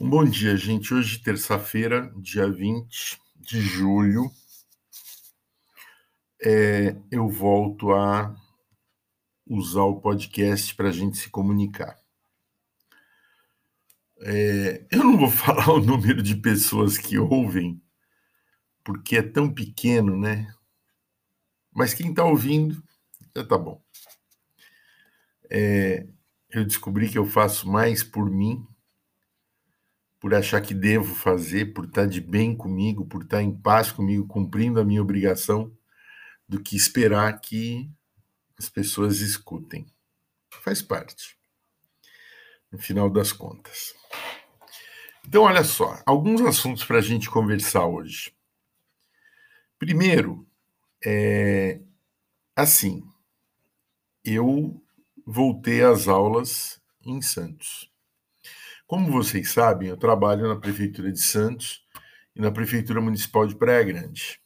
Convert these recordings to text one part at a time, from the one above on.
Um bom dia, gente. Hoje, terça-feira, dia 20 de julho, é, eu volto a usar o podcast para a gente se comunicar. É, eu não vou falar o número de pessoas que ouvem, porque é tão pequeno, né? Mas quem está ouvindo, já tá bom. É, eu descobri que eu faço mais por mim por achar que devo fazer, por estar de bem comigo, por estar em paz comigo, cumprindo a minha obrigação, do que esperar que as pessoas escutem. Faz parte, no final das contas. Então, olha só, alguns assuntos para a gente conversar hoje. Primeiro, é assim, eu voltei às aulas em Santos. Como vocês sabem, eu trabalho na Prefeitura de Santos e na Prefeitura Municipal de Praia Grande.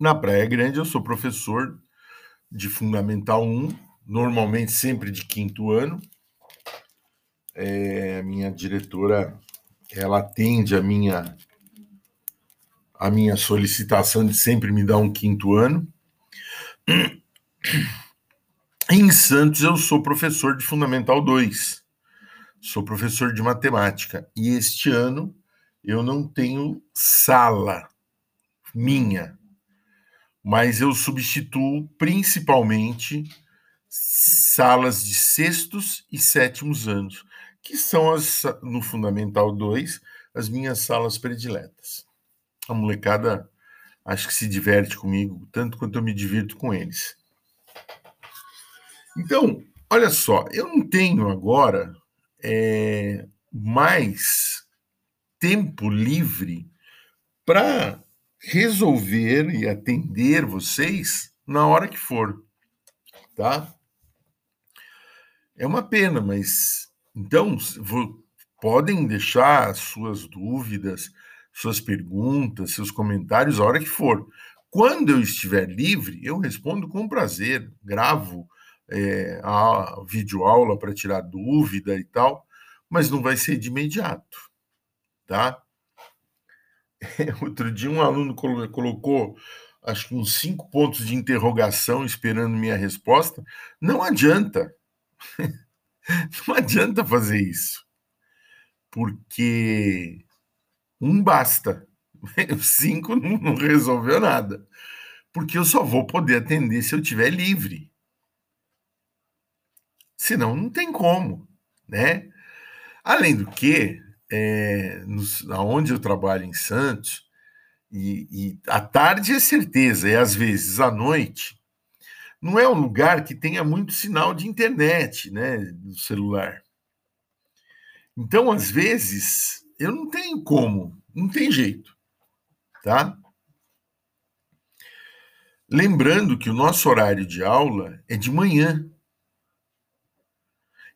Na Praia Grande, eu sou professor de Fundamental 1, normalmente sempre de quinto ano. É, minha diretora, ela atende a minha a minha solicitação de sempre me dar um quinto ano. Em Santos, eu sou professor de Fundamental 2 sou professor de matemática e este ano eu não tenho sala minha, mas eu substituo principalmente salas de sextos e sétimos anos, que são as no Fundamental 2, as minhas salas prediletas. A molecada acho que se diverte comigo tanto quanto eu me divirto com eles. Então, olha só, eu não tenho agora é, mais tempo livre para resolver e atender vocês na hora que for, tá? É uma pena, mas então vou, podem deixar suas dúvidas, suas perguntas, seus comentários a hora que for. Quando eu estiver livre, eu respondo com prazer, gravo é, a videoaula para tirar dúvida e tal, mas não vai ser de imediato, tá? Outro dia um aluno colocou, acho que uns cinco pontos de interrogação esperando minha resposta. Não adianta. Não adianta fazer isso. Porque um basta. Cinco não resolveu nada. Porque eu só vou poder atender se eu estiver livre. Senão não tem como, né? Além do que, é, nos, onde eu trabalho em Santos, e, e à tarde é certeza, e às vezes à noite, não é um lugar que tenha muito sinal de internet, né, no celular. Então, às vezes, eu não tenho como, não tem jeito, tá? Lembrando que o nosso horário de aula é de manhã.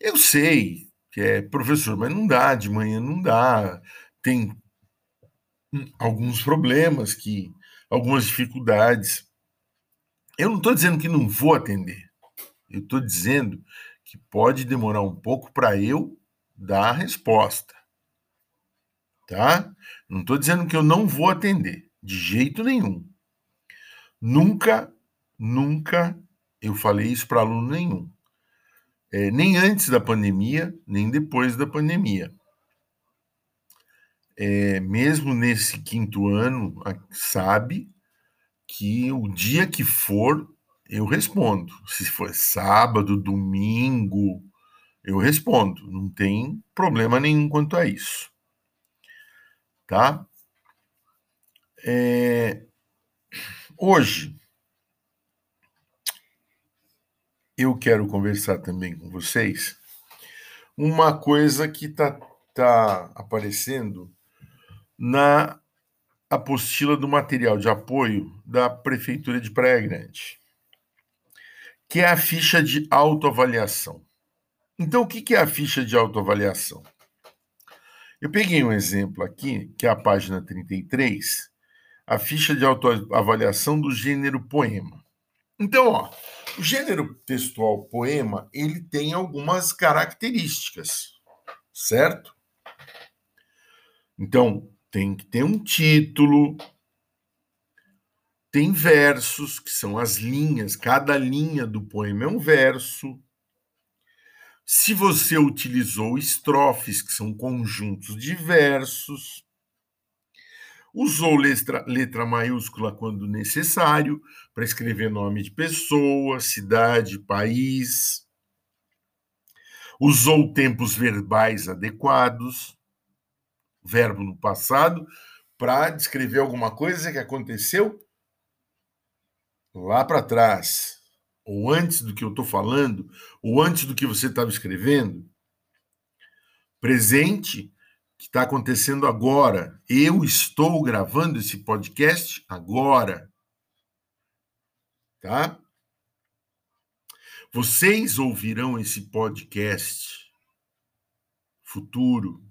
Eu sei que é professor, mas não dá, de manhã não dá. Tem alguns problemas, que algumas dificuldades. Eu não estou dizendo que não vou atender. Eu estou dizendo que pode demorar um pouco para eu dar a resposta. Tá? Não estou dizendo que eu não vou atender, de jeito nenhum. Nunca, nunca eu falei isso para aluno nenhum é, nem antes da pandemia, nem depois da pandemia. É, mesmo nesse quinto ano, sabe que o dia que for, eu respondo. Se for sábado, domingo, eu respondo. Não tem problema nenhum quanto a isso. Tá? É, hoje, eu quero conversar também com vocês uma coisa que está tá aparecendo na apostila do material de apoio da Prefeitura de Praia Grande, que é a ficha de autoavaliação. Então, o que é a ficha de autoavaliação? Eu peguei um exemplo aqui, que é a página 33, a ficha de autoavaliação do gênero poema. Então, ó, o gênero textual poema, ele tem algumas características, certo? Então, tem que ter um título, tem versos, que são as linhas, cada linha do poema é um verso. Se você utilizou estrofes, que são conjuntos de versos, usou letra, letra maiúscula quando necessário, para escrever nome de pessoa, cidade, país, usou tempos verbais adequados, verbo no passado, para descrever alguma coisa que aconteceu lá para trás, ou antes do que eu estou falando, ou antes do que você estava escrevendo. Presente, que está acontecendo agora. Eu estou gravando esse podcast agora. Tá? Vocês ouvirão esse podcast futuro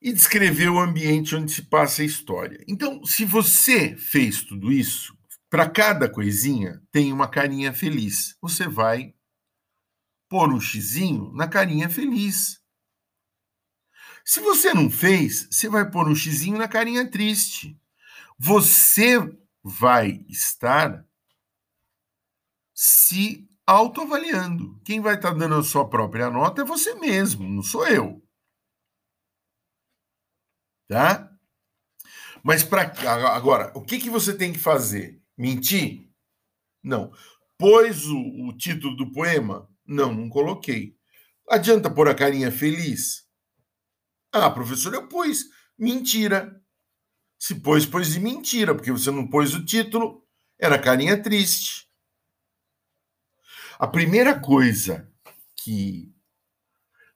e descrever o ambiente onde se passa a história. Então, se você fez tudo isso, para cada coisinha tem uma carinha feliz. Você vai pôr um xizinho na carinha feliz. Se você não fez, você vai pôr um xizinho na carinha triste. Você vai estar se autoavaliando. Quem vai estar dando a sua própria nota é você mesmo, não sou eu tá? Mas para agora, o que, que você tem que fazer? Mentir? Não. Pôs o, o título do poema? Não, não coloquei. Adianta pôr a carinha feliz? Ah, professor, eu pus. Mentira. Se pôs, pôs de mentira, porque você não pôs o título, era carinha triste. A primeira coisa que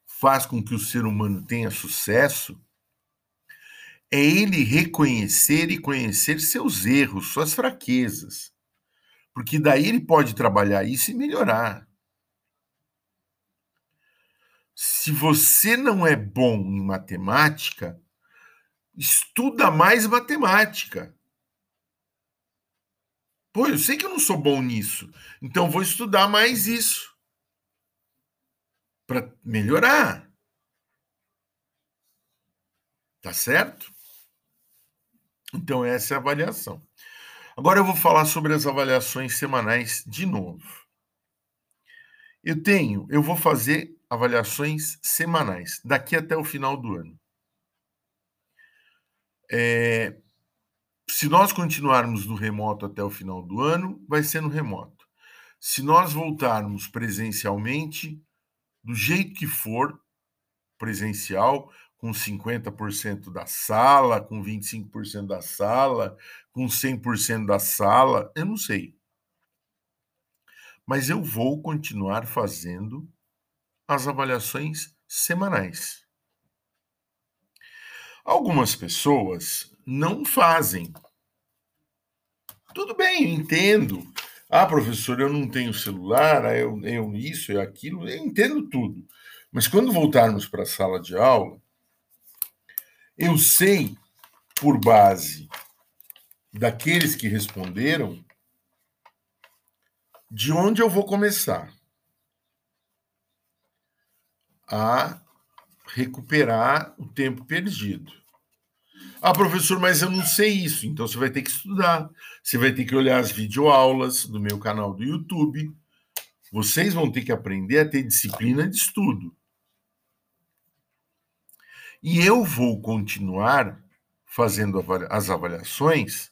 faz com que o ser humano tenha sucesso é ele reconhecer e conhecer seus erros, suas fraquezas. Porque daí ele pode trabalhar isso e melhorar. Se você não é bom em matemática, estuda mais matemática. Pô, eu sei que eu não sou bom nisso, então vou estudar mais isso para melhorar. Tá certo? Então, essa é a avaliação. Agora eu vou falar sobre as avaliações semanais de novo. Eu tenho, eu vou fazer avaliações semanais, daqui até o final do ano. É, se nós continuarmos no remoto até o final do ano, vai ser no remoto. Se nós voltarmos presencialmente, do jeito que for presencial, com 50% da sala, com 25% da sala, com 100% da sala, eu não sei. Mas eu vou continuar fazendo as avaliações semanais. Algumas pessoas não fazem. Tudo bem, eu entendo. Ah, professor, eu não tenho celular, ah, eu, eu isso, eu aquilo, eu entendo tudo. Mas quando voltarmos para a sala de aula, eu sei, por base daqueles que responderam, de onde eu vou começar a recuperar o tempo perdido. Ah, professor, mas eu não sei isso. Então você vai ter que estudar. Você vai ter que olhar as videoaulas do meu canal do YouTube. Vocês vão ter que aprender a ter disciplina de estudo. E eu vou continuar fazendo as avaliações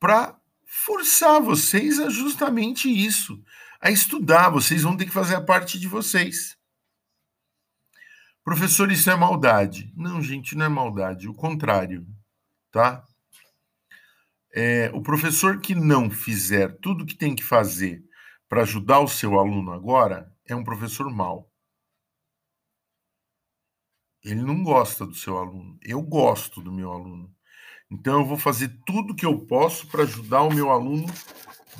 para forçar vocês a justamente isso, a estudar. Vocês vão ter que fazer a parte de vocês. Professor, isso é maldade. Não, gente, não é maldade. O contrário, tá? É, o professor que não fizer tudo o que tem que fazer para ajudar o seu aluno agora é um professor mau. Ele não gosta do seu aluno. Eu gosto do meu aluno. Então eu vou fazer tudo que eu posso para ajudar o meu aluno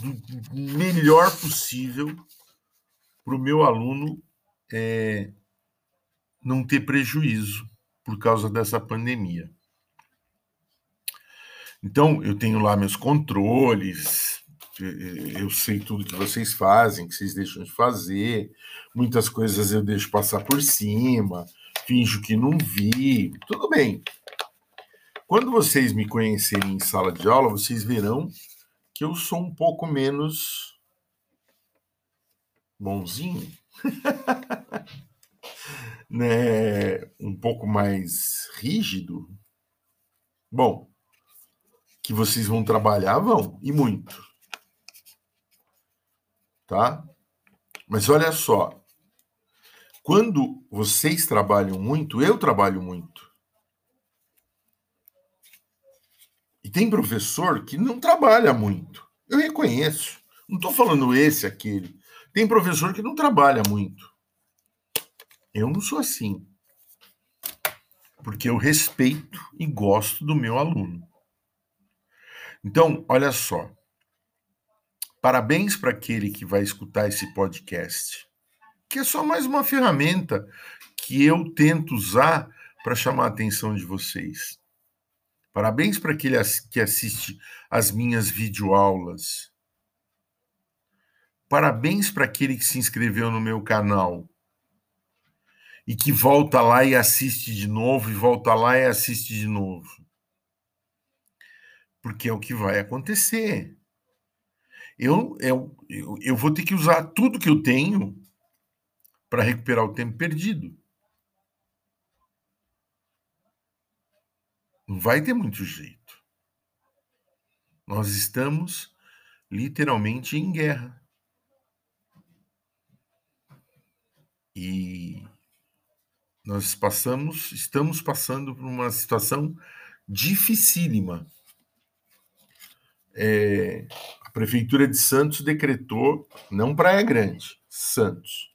do melhor possível para o meu aluno é, não ter prejuízo por causa dessa pandemia. Então eu tenho lá meus controles, eu sei tudo que vocês fazem, que vocês deixam de fazer. Muitas coisas eu deixo passar por cima, finjo que não vi. Tudo bem. Quando vocês me conhecerem em sala de aula, vocês verão que eu sou um pouco menos bonzinho, né? Um pouco mais rígido. Bom, que vocês vão trabalhar, vão, e muito tá? Mas olha só, quando vocês trabalham muito, eu trabalho muito. E tem professor que não trabalha muito. Eu reconheço. Não estou falando esse, aquele. Tem professor que não trabalha muito. Eu não sou assim. Porque eu respeito e gosto do meu aluno. Então, olha só. Parabéns para aquele que vai escutar esse podcast, que é só mais uma ferramenta que eu tento usar para chamar a atenção de vocês. Parabéns para aquele que assiste as minhas videoaulas. Parabéns para aquele que se inscreveu no meu canal e que volta lá e assiste de novo, e volta lá e assiste de novo. Porque é o que vai acontecer eu, eu, eu vou ter que usar tudo que eu tenho para recuperar o tempo perdido. Vai ter muito jeito. Nós estamos literalmente em guerra. E nós passamos, estamos passando por uma situação dificílima. É, Prefeitura de Santos decretou, não Praia Grande, Santos,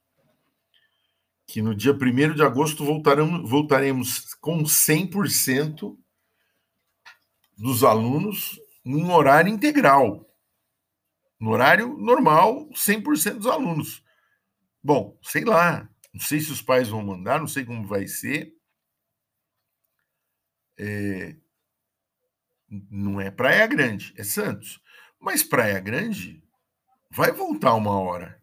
que no dia 1 de agosto voltaremos, voltaremos com 100% dos alunos num horário integral. No horário normal, 100% dos alunos. Bom, sei lá, não sei se os pais vão mandar, não sei como vai ser. É, não é Praia Grande, é Santos. Mas Praia Grande vai voltar uma hora.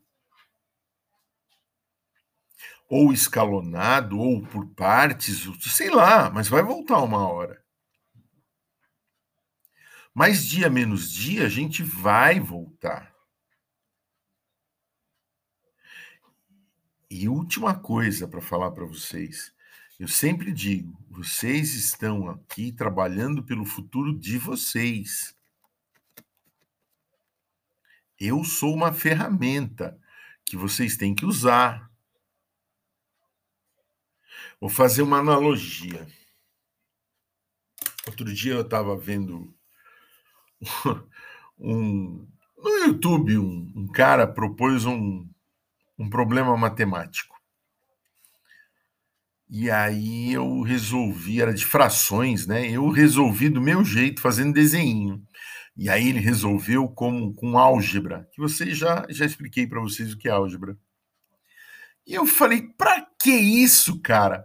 Ou escalonado, ou por partes, sei lá, mas vai voltar uma hora. Mais dia menos dia, a gente vai voltar. E última coisa para falar para vocês. Eu sempre digo, vocês estão aqui trabalhando pelo futuro de vocês. Eu sou uma ferramenta que vocês têm que usar. Vou fazer uma analogia. Outro dia eu estava vendo um, no YouTube um, um cara propôs um, um problema matemático. E aí eu resolvi, era de frações, né? Eu resolvi do meu jeito, fazendo desenho. E aí ele resolveu como com álgebra, que você já já expliquei para vocês o que é álgebra. E eu falei, para que isso, cara?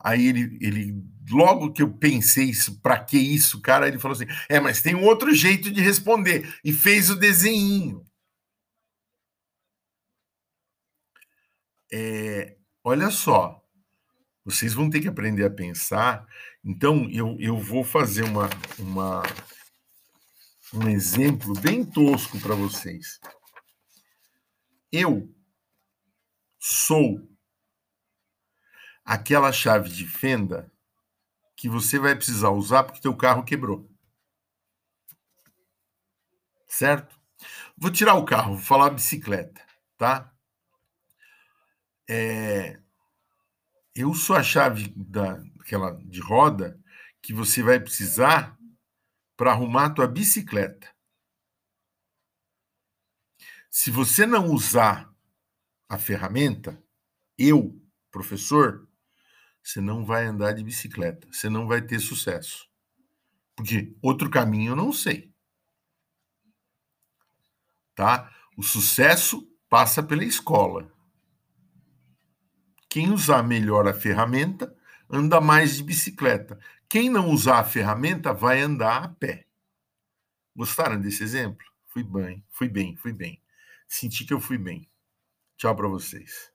Aí ele, ele logo que eu pensei isso, para que isso, cara, ele falou assim: "É, mas tem um outro jeito de responder" e fez o desenho. É, olha só, vocês vão ter que aprender a pensar. Então, eu, eu vou fazer uma, uma um exemplo bem tosco para vocês. Eu sou aquela chave de fenda que você vai precisar usar porque teu carro quebrou. Certo? Vou tirar o carro, vou falar bicicleta, tá? É, eu sou a chave daquela de roda que você vai precisar para arrumar a tua bicicleta. Se você não usar a ferramenta, eu, professor, você não vai andar de bicicleta, você não vai ter sucesso. Porque outro caminho eu não sei. Tá? O sucesso passa pela escola. Quem usar melhor a ferramenta anda mais de bicicleta. Quem não usar a ferramenta vai andar a pé. Gostaram desse exemplo? fui bem, fui bem, fui bem. Senti que eu fui bem. Tchau para vocês.